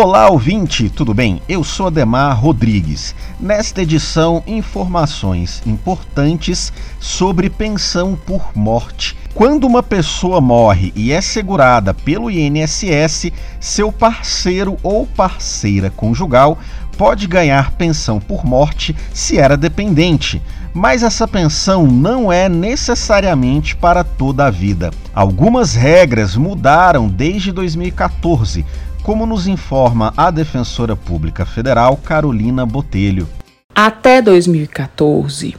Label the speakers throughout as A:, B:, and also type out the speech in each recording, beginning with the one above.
A: Olá, ouvinte, tudo bem? Eu sou Ademar Rodrigues. Nesta edição, informações importantes sobre pensão por morte. Quando uma pessoa morre e é segurada pelo INSS, seu parceiro ou parceira conjugal pode ganhar pensão por morte se era dependente, mas essa pensão não é necessariamente para toda a vida. Algumas regras mudaram desde 2014 como nos informa a defensora pública federal Carolina Botelho.
B: Até 2014,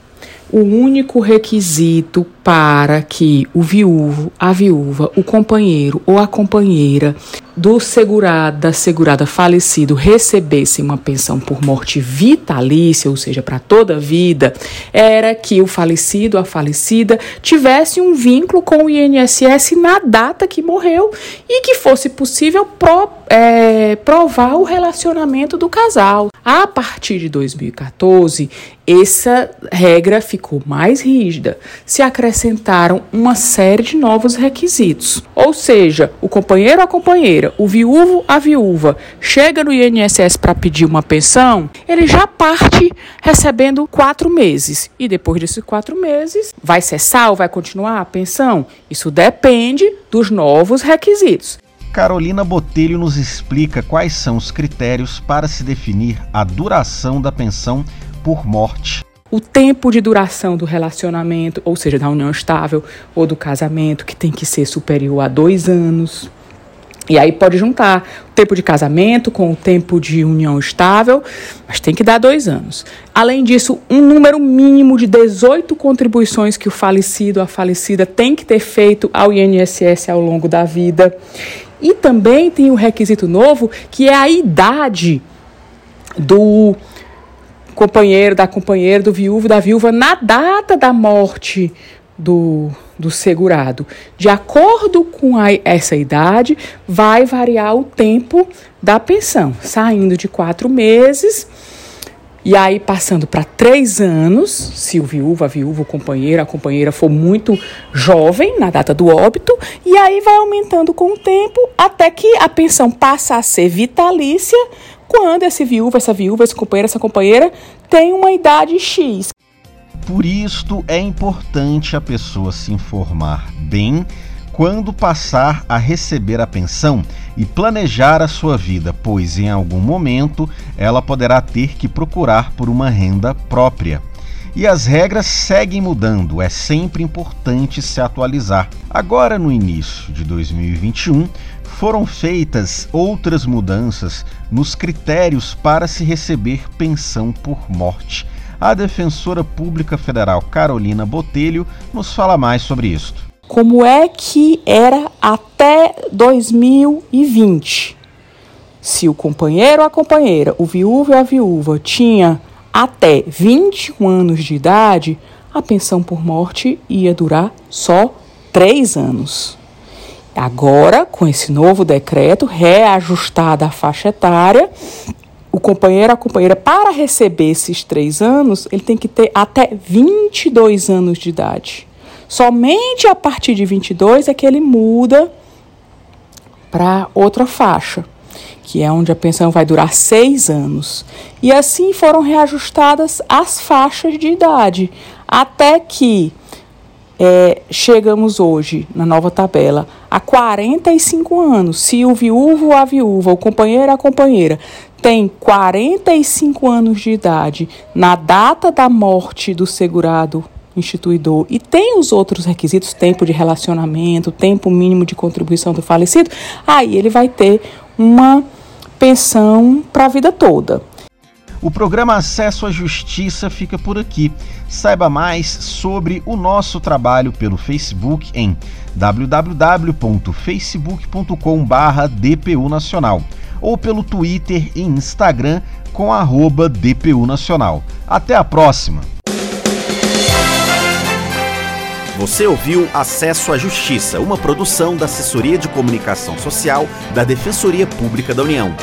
B: o único requisito para que o viúvo, a viúva, o companheiro ou a companheira do segurado, da segurada falecido recebesse uma pensão por morte vitalícia, ou seja, para toda a vida, era que o falecido, a falecida, tivesse um vínculo com o INSS na data que morreu e que fosse possível pro, é, provar o relacionamento do casal. A partir de 2014, essa regra ficou mais rígida. Se acrescentaram uma série de novos requisitos. Ou seja, o companheiro ou a companheira o viúvo, a viúva, chega no INSS para pedir uma pensão, ele já parte recebendo quatro meses. E depois desses quatro meses, vai cessar ou vai continuar a pensão? Isso depende dos novos requisitos.
A: Carolina Botelho nos explica quais são os critérios para se definir a duração da pensão por morte
B: o tempo de duração do relacionamento, ou seja, da união estável ou do casamento, que tem que ser superior a dois anos. E aí pode juntar o tempo de casamento com o tempo de união estável, mas tem que dar dois anos. Além disso, um número mínimo de 18 contribuições que o falecido, a falecida, tem que ter feito ao INSS ao longo da vida. E também tem o um requisito novo, que é a idade do companheiro, da companheira, do viúvo, da viúva, na data da morte do, do segurado. De acordo com a, essa idade, vai variar o tempo da pensão, saindo de quatro meses e aí passando para três anos, se o viúvo, a viúva, o companheiro, a companheira for muito jovem na data do óbito, e aí vai aumentando com o tempo até que a pensão passa a ser vitalícia quando esse viúvo, essa viúva, esse companheiro, essa companheira tem uma idade X.
A: Por isto é importante a pessoa se informar bem quando passar a receber a pensão e planejar a sua vida, pois em algum momento ela poderá ter que procurar por uma renda própria. E as regras seguem mudando, é sempre importante se atualizar. Agora, no início de 2021, foram feitas outras mudanças nos critérios para se receber pensão por morte. A defensora pública federal Carolina Botelho nos fala mais sobre isso.
B: Como é que era até 2020? Se o companheiro ou a companheira, o viúvo e a viúva tinha até 21 anos de idade, a pensão por morte ia durar só 3 anos. Agora, com esse novo decreto, reajustada a faixa etária, o companheiro, a companheira, para receber esses três anos, ele tem que ter até 22 anos de idade. Somente a partir de 22 é que ele muda para outra faixa, que é onde a pensão vai durar seis anos. E assim foram reajustadas as faixas de idade, até que é, chegamos hoje, na nova tabela, a 45 anos. Se o viúvo ou a viúva, o companheiro ou a companheira, tem 45 anos de idade na data da morte do segurado instituidor e tem os outros requisitos, tempo de relacionamento, tempo mínimo de contribuição do falecido, aí ele vai ter uma pensão para a vida toda.
A: O programa Acesso à Justiça fica por aqui. Saiba mais sobre o nosso trabalho pelo Facebook em www.facebook.com/dpu nacional ou pelo Twitter e Instagram com arroba DPU Nacional. Até a próxima! Você ouviu Acesso à Justiça, uma produção da Assessoria de Comunicação Social da Defensoria Pública da União.